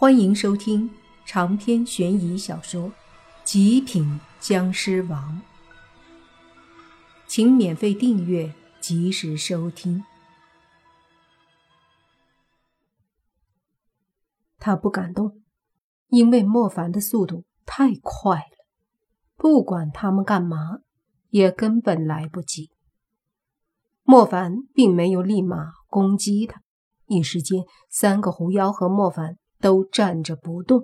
欢迎收听长篇悬疑小说《极品僵尸王》，请免费订阅，及时收听。他不敢动，因为莫凡的速度太快了，不管他们干嘛，也根本来不及。莫凡并没有立马攻击他，一时间，三个狐妖和莫凡。都站着不动。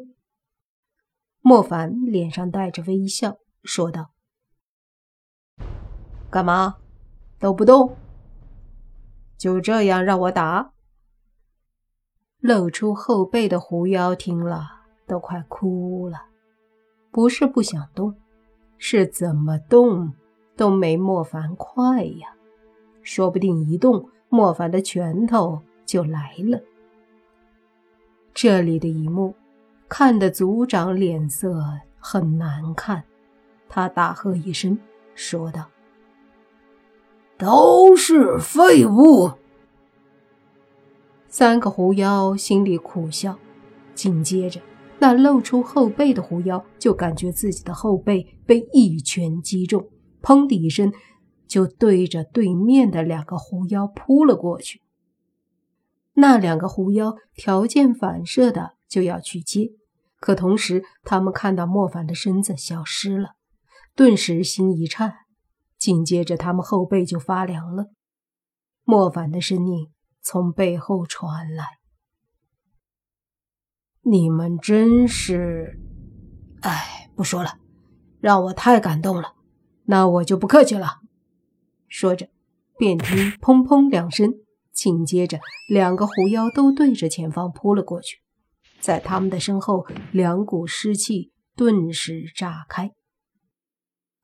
莫凡脸上带着微笑，说道：“干嘛都不动？就这样让我打？”露出后背的狐妖听了都快哭了。不是不想动，是怎么动都没莫凡快呀！说不定一动，莫凡的拳头就来了。这里的一幕，看得族长脸色很难看。他大喝一声，说道：“都是废物！”三个狐妖心里苦笑，紧接着，那露出后背的狐妖就感觉自己的后背被一拳击中，砰的一声，就对着对面的两个狐妖扑了过去。那两个狐妖条件反射的就要去接，可同时他们看到莫凡的身子消失了，顿时心一颤，紧接着他们后背就发凉了。莫凡的声音从背后传来：“你们真是……哎，不说了，让我太感动了，那我就不客气了。”说着，便听“砰砰”两声。紧接着，两个狐妖都对着前方扑了过去，在他们的身后，两股尸气顿时炸开。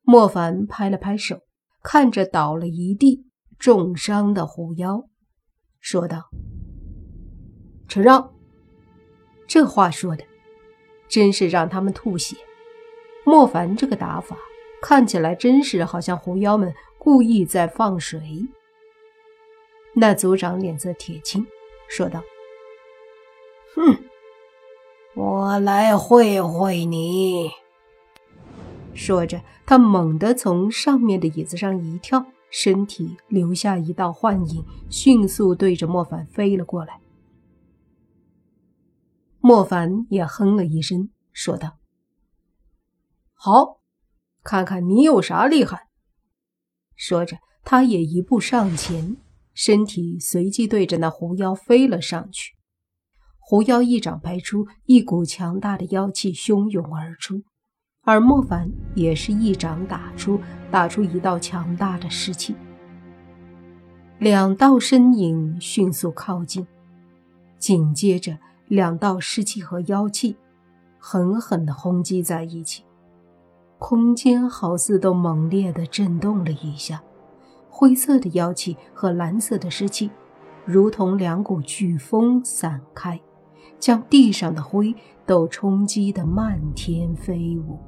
莫凡拍了拍手，看着倒了一地重伤的狐妖，说道：“承让。”这话说的，真是让他们吐血。莫凡这个打法，看起来真是好像狐妖们故意在放水。那族长脸色铁青，说道：“哼，我来会会你。”说着，他猛地从上面的椅子上一跳，身体留下一道幻影，迅速对着莫凡飞了过来。莫凡也哼了一声，说道：“好，看看你有啥厉害。”说着，他也一步上前。身体随即对着那狐妖飞了上去，狐妖一掌拍出，一股强大的妖气汹涌而出，而莫凡也是一掌打出，打出一道强大的尸气。两道身影迅速靠近，紧接着两道尸气和妖气狠狠地轰击在一起，空间好似都猛烈地震动了一下。灰色的妖气和蓝色的湿气，如同两股飓风散开，将地上的灰都冲击得漫天飞舞。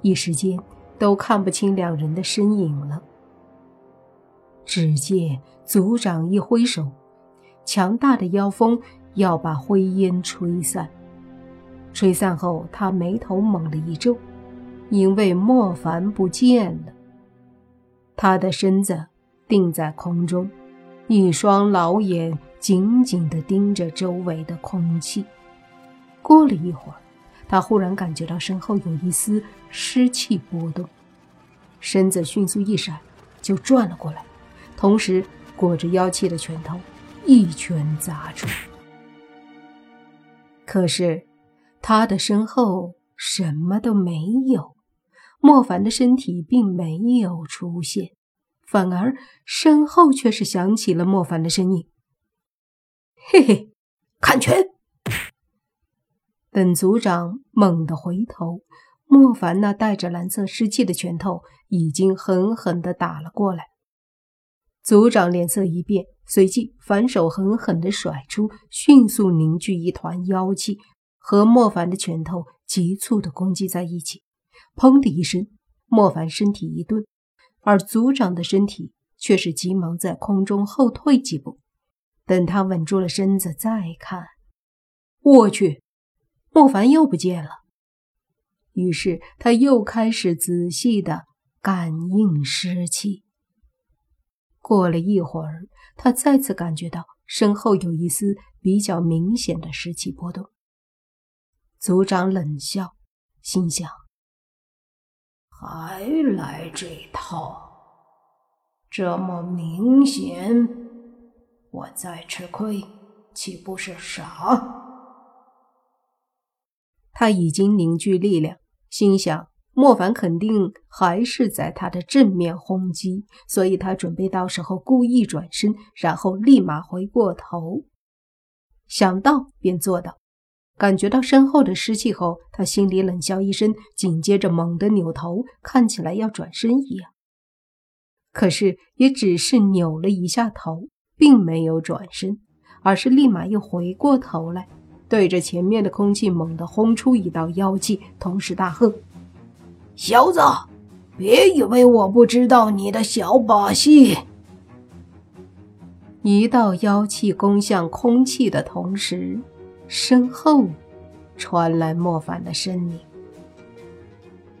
一时间都看不清两人的身影了。只见族长一挥手，强大的妖风要把灰烟吹散。吹散后，他眉头猛地一皱，因为莫凡不见了。他的身子定在空中，一双老眼紧紧地盯着周围的空气。过了一会儿，他忽然感觉到身后有一丝湿气波动，身子迅速一闪，就转了过来，同时裹着妖气的拳头一拳砸出。可是他的身后什么都没有。莫凡的身体并没有出现，反而身后却是响起了莫凡的声音：“嘿嘿，看拳！”等族长猛地回头，莫凡那带着蓝色湿气的拳头已经狠狠地打了过来。族长脸色一变，随即反手狠狠地甩出，迅速凝聚一团妖气，和莫凡的拳头急促地攻击在一起。砰的一声，莫凡身体一顿，而族长的身体却是急忙在空中后退几步。等他稳住了身子，再看，我去，莫凡又不见了。于是他又开始仔细的感应湿气。过了一会儿，他再次感觉到身后有一丝比较明显的湿气波动。族长冷笑，心想：“还来这套？这么明显，我再吃亏，岂不是傻？”他已经凝聚力量，心想莫凡肯定还是在他的正面轰击，所以他准备到时候故意转身，然后立马回过头。想到便做到。感觉到身后的湿气后，他心里冷笑一声，紧接着猛地扭头，看起来要转身一样。可是也只是扭了一下头，并没有转身，而是立马又回过头来。对着前面的空气猛地轰出一道妖气，同时大喝：“小子，别以为我不知道你的小把戏！”一道妖气攻向空气的同时，身后传来莫凡的声音：“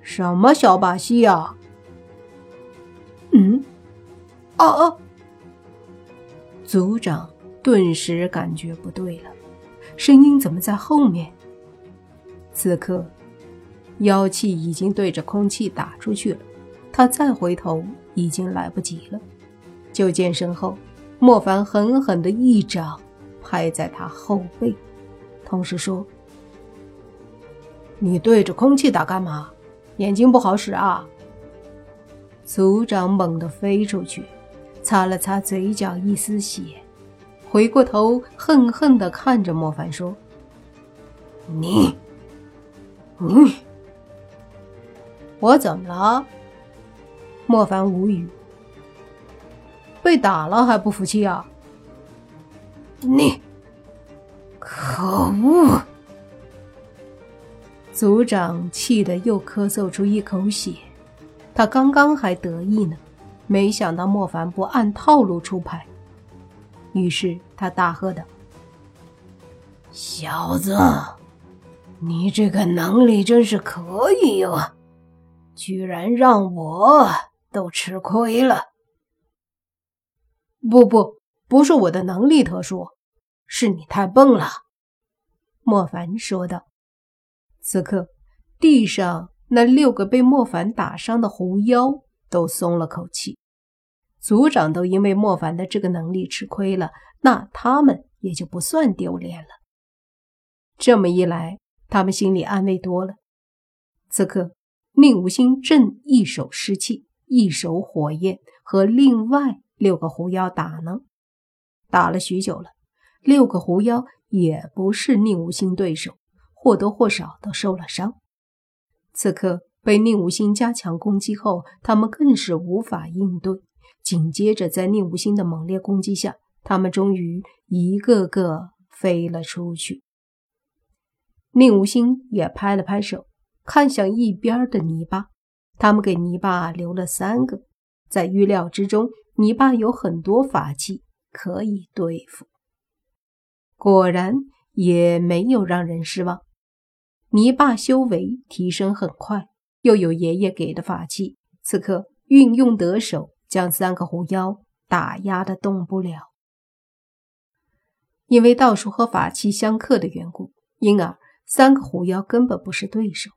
什么小把戏啊？”“嗯，啊啊！”族长顿时感觉不对了。声音怎么在后面？此刻，妖气已经对着空气打出去了，他再回头已经来不及了。就见身后，莫凡狠狠的一掌拍在他后背，同时说：“你对着空气打干嘛？眼睛不好使啊！”族长猛地飞出去，擦了擦嘴角一丝血。回过头，恨恨地看着莫凡说：“你，你，我怎么了？”莫凡无语。被打了还不服气啊？你，可恶！族长气得又咳嗽出一口血。他刚刚还得意呢，没想到莫凡不按套路出牌。于是他大喝道：“小子，你这个能力真是可以哟，居然让我都吃亏了！”“不不，不是我的能力特殊，是你太笨了。”莫凡说道。此刻，地上那六个被莫凡打伤的狐妖都松了口气。族长都因为莫凡的这个能力吃亏了，那他们也就不算丢脸了。这么一来，他们心里安慰多了。此刻，宁无心正一手湿气，一手火焰，和另外六个狐妖打呢。打了许久了，六个狐妖也不是宁无心对手，或多或少都受了伤。此刻被宁无心加强攻击后，他们更是无法应对。紧接着，在宁无心的猛烈攻击下，他们终于一个个飞了出去。宁无心也拍了拍手，看向一边的泥巴。他们给泥巴留了三个，在预料之中，泥巴有很多法器可以对付。果然，也没有让人失望。泥巴修为提升很快，又有爷爷给的法器，此刻运用得手。将三个狐妖打压的动不了，因为道术和法器相克的缘故，因而三个狐妖根本不是对手。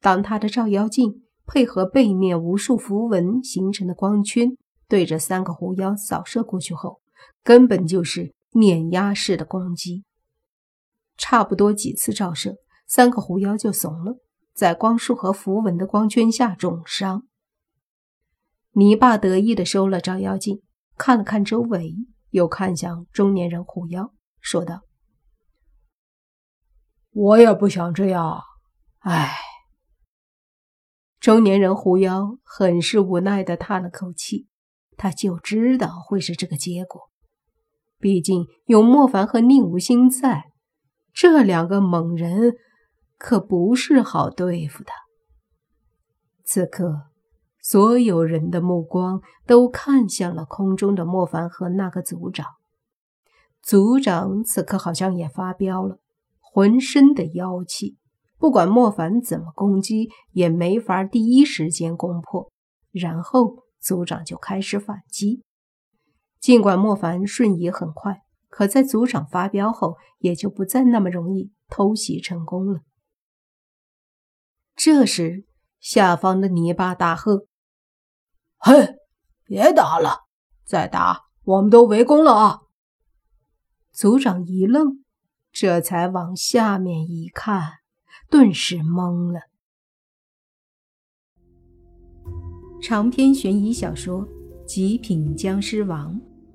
当他的照妖镜配合背面无数符文形成的光圈，对着三个狐妖扫射过去后，根本就是碾压式的攻击。差不多几次照射，三个狐妖就怂了，在光束和符文的光圈下重伤。泥巴得意地收了照妖镜，看了看周围，又看向中年人狐妖，说道：“我也不想这样，唉。”中年人狐妖很是无奈地叹了口气，他就知道会是这个结果。毕竟有莫凡和宁无心在，这两个猛人可不是好对付的。此刻。所有人的目光都看向了空中的莫凡和那个族长。族长此刻好像也发飙了，浑身的妖气，不管莫凡怎么攻击，也没法第一时间攻破。然后族长就开始反击。尽管莫凡瞬移很快，可在族长发飙后，也就不再那么容易偷袭成功了。这时，下方的泥巴大喝：“嘿，别打了！再打，我们都围攻了啊！”族长一愣，这才往下面一看，顿时懵了。长篇悬疑小说《极品僵尸王》